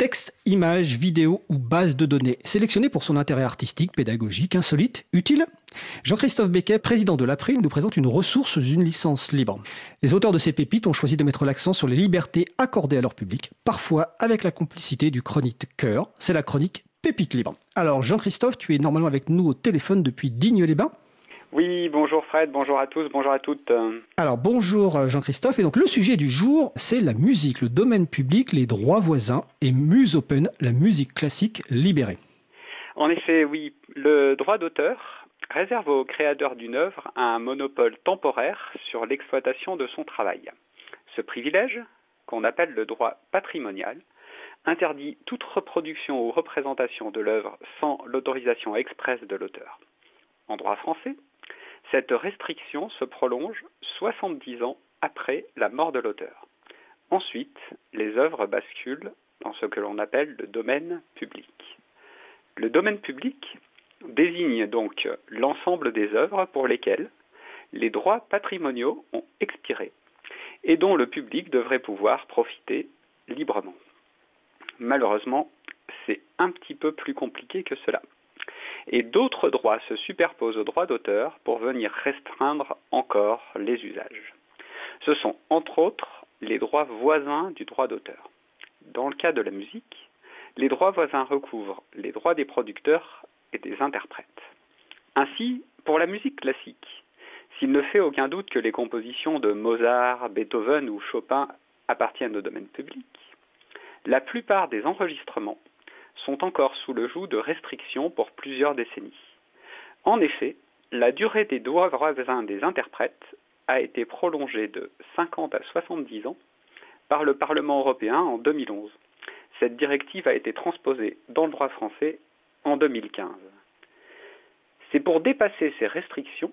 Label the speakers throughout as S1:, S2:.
S1: Texte, images, vidéos ou bases de données, sélectionnées pour son intérêt artistique, pédagogique, insolite, utile Jean-Christophe Becquet, président de l'April, nous présente une ressource d'une licence libre. Les auteurs de ces pépites ont choisi de mettre l'accent sur les libertés accordées à leur public, parfois avec la complicité du chronique cœur. C'est la chronique Pépite libre. Alors Jean-Christophe, tu es normalement avec nous au téléphone depuis Digne-les-Bains
S2: oui, bonjour Fred, bonjour à tous, bonjour à toutes.
S1: Alors bonjour euh, Jean-Christophe, et donc le sujet du jour, c'est la musique, le domaine public, les droits voisins et Muse Open, la musique classique libérée.
S2: En effet, oui, le droit d'auteur réserve au créateur d'une œuvre un monopole temporaire sur l'exploitation de son travail. Ce privilège, qu'on appelle le droit patrimonial, interdit toute reproduction ou représentation de l'œuvre sans l'autorisation expresse de l'auteur. En droit français, cette restriction se prolonge 70 ans après la mort de l'auteur. Ensuite, les œuvres basculent dans ce que l'on appelle le domaine public. Le domaine public désigne donc l'ensemble des œuvres pour lesquelles les droits patrimoniaux ont expiré et dont le public devrait pouvoir profiter librement. Malheureusement, c'est un petit peu plus compliqué que cela et d'autres droits se superposent aux droits d'auteur pour venir restreindre encore les usages. Ce sont entre autres les droits voisins du droit d'auteur. Dans le cas de la musique, les droits voisins recouvrent les droits des producteurs et des interprètes. Ainsi, pour la musique classique, s'il ne fait aucun doute que les compositions de Mozart, Beethoven ou Chopin appartiennent au domaine public, la plupart des enregistrements sont encore sous le joug de restrictions pour plusieurs décennies. En effet, la durée des droits voisins des interprètes a été prolongée de 50 à 70 ans par le Parlement européen en 2011. Cette directive a été transposée dans le droit français en 2015. C'est pour dépasser ces restrictions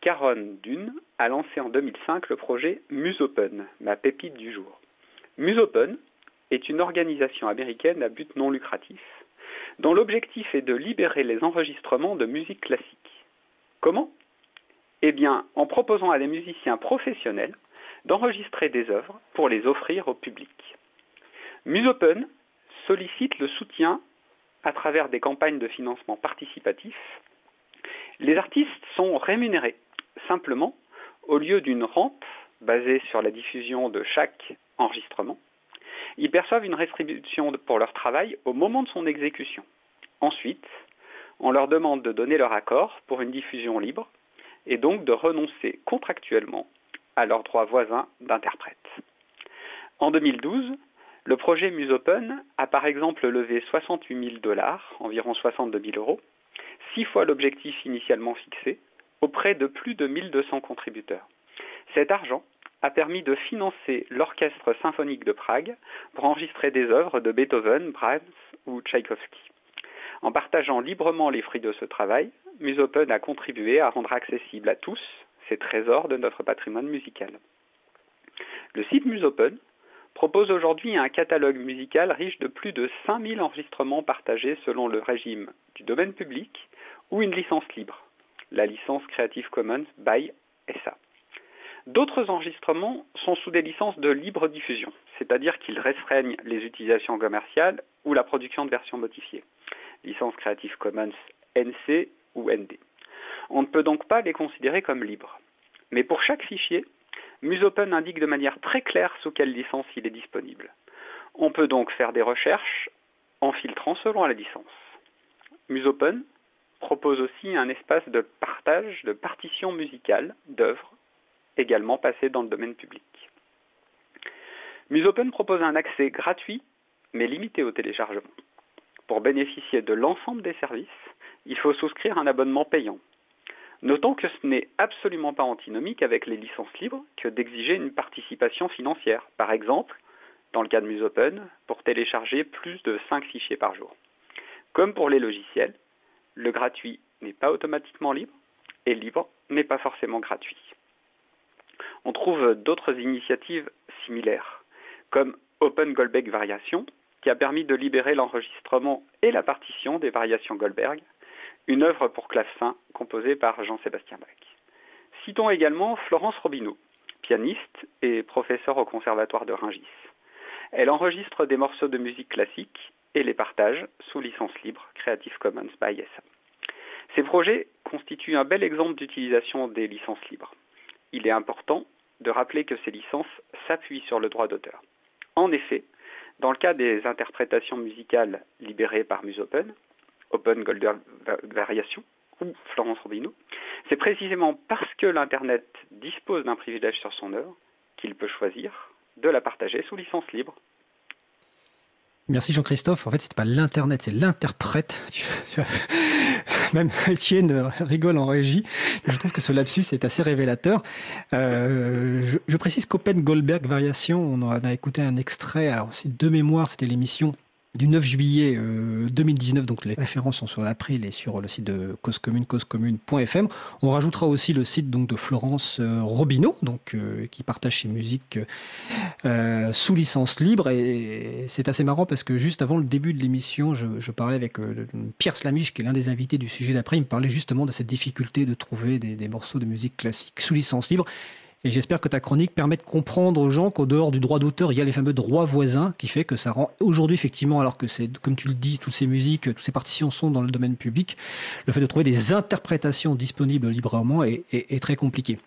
S2: qu'Aaron Dune a lancé en 2005 le projet MuseOpen, ma pépite du jour. MuseOpen est une organisation américaine à but non lucratif, dont l'objectif est de libérer les enregistrements de musique classique. Comment? Eh bien, en proposant à des musiciens professionnels d'enregistrer des œuvres pour les offrir au public. MuseOpen sollicite le soutien à travers des campagnes de financement participatif. Les artistes sont rémunérés simplement au lieu d'une rente basée sur la diffusion de chaque enregistrement ils perçoivent une rétribution pour leur travail au moment de son exécution. Ensuite, on leur demande de donner leur accord pour une diffusion libre et donc de renoncer contractuellement à leurs droits voisins d'interprète. En 2012, le projet MuseOpen a par exemple levé 68 000 dollars, environ 62 000 euros, six fois l'objectif initialement fixé, auprès de plus de 1200 contributeurs. Cet argent a permis de financer l'Orchestre symphonique de Prague pour enregistrer des œuvres de Beethoven, Brahms ou Tchaïkovski. En partageant librement les fruits de ce travail, MuseOpen a contribué à rendre accessible à tous ces trésors de notre patrimoine musical. Le site MuseOpen propose aujourd'hui un catalogue musical riche de plus de 5000 enregistrements partagés selon le régime du domaine public ou une licence libre, la licence Creative Commons by SA. D'autres enregistrements sont sous des licences de libre diffusion, c'est-à-dire qu'ils restreignent les utilisations commerciales ou la production de versions modifiées. Licence Creative Commons NC ou ND. On ne peut donc pas les considérer comme libres. Mais pour chaque fichier, MuseOpen indique de manière très claire sous quelle licence il est disponible. On peut donc faire des recherches en filtrant selon la licence. MuseOpen propose aussi un espace de partage de partitions musicales d'œuvres également passé dans le domaine public. MuseOpen propose un accès gratuit, mais limité au téléchargement. Pour bénéficier de l'ensemble des services, il faut souscrire un abonnement payant. Notons que ce n'est absolument pas antinomique avec les licences libres que d'exiger une participation financière, par exemple, dans le cas de MuseOpen, pour télécharger plus de 5 fichiers par jour. Comme pour les logiciels, le gratuit n'est pas automatiquement libre et libre n'est pas forcément gratuit on trouve d'autres initiatives similaires, comme Open Goldberg Variation, qui a permis de libérer l'enregistrement et la partition des variations Goldberg, une œuvre pour clavecin composée par Jean-Sébastien Bach. Citons également Florence Robineau, pianiste et professeure au Conservatoire de Rungis. Elle enregistre des morceaux de musique classique et les partage sous licence libre Creative Commons by SA. Ces projets constituent un bel exemple d'utilisation des licences libres. Il est important de rappeler que ces licences s'appuient sur le droit d'auteur. En effet, dans le cas des interprétations musicales libérées par MuseOpen, Open Golden Variation ou Florence Robineau, c'est précisément parce que l'Internet dispose d'un privilège sur son œuvre qu'il peut choisir de la partager sous licence libre.
S1: Merci Jean-Christophe. En fait, c'est pas l'internet, c'est l'interprète. Même Étienne rigole en régie. Je trouve que ce lapsus est assez révélateur. Euh, je, précise qu'Open Goldberg Variation, on a écouté un extrait. Alors, c'est de mémoire, c'était l'émission du 9 juillet 2019. Euh, donc les références sont sur l'April et sur le site de Cause Commune, causecommune.fm. On rajoutera aussi le site donc de Florence euh, Robineau, donc euh, qui partage ses musiques sous licence libre. Et c'est assez marrant parce que juste avant le début de l'émission, je, parlais avec Pierre Slamiche, qui est l'un des invités du sujet d'après. Il me parlait justement de cette difficulté de trouver des, des morceaux de musique classique sous licence libre. Et j'espère que ta chronique permet de comprendre aux gens qu'au dehors du droit d'auteur, il y a les fameux droits voisins qui fait que ça rend aujourd'hui effectivement, alors que c'est, comme tu le dis, toutes ces musiques, toutes ces partitions sont dans le domaine public, le fait de trouver des interprétations disponibles librement est, très compliqué.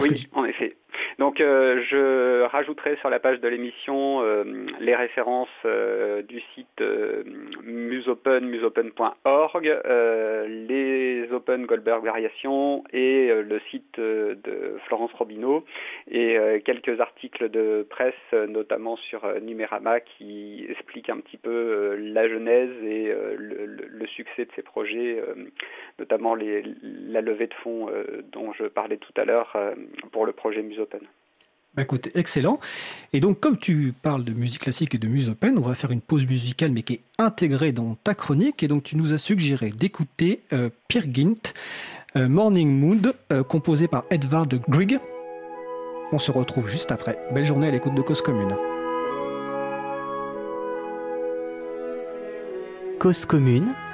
S2: Oui, en effet. Donc euh, je rajouterai sur la page de l'émission euh, les références euh, du site musopen, musopen.org, les Open Goldberg Variations et le site de Florence Robineau et quelques articles de presse, notamment sur Numérama, qui expliquent un petit peu la genèse et le, succès de ces projets, notamment la levée de fonds dont je parlais tout à l'heure pour le projet Musopen.
S1: Bah, écoute, excellent. Et donc, comme tu parles de musique classique et de musique open, on va faire une pause musicale, mais qui est intégrée dans ta chronique. Et donc, tu nous as suggéré d'écouter euh, euh, Morning Mood, euh, composé par Edvard Grieg. On se retrouve juste après. Belle journée à l'écoute de Cause Commune.
S3: Cause Commune 93.1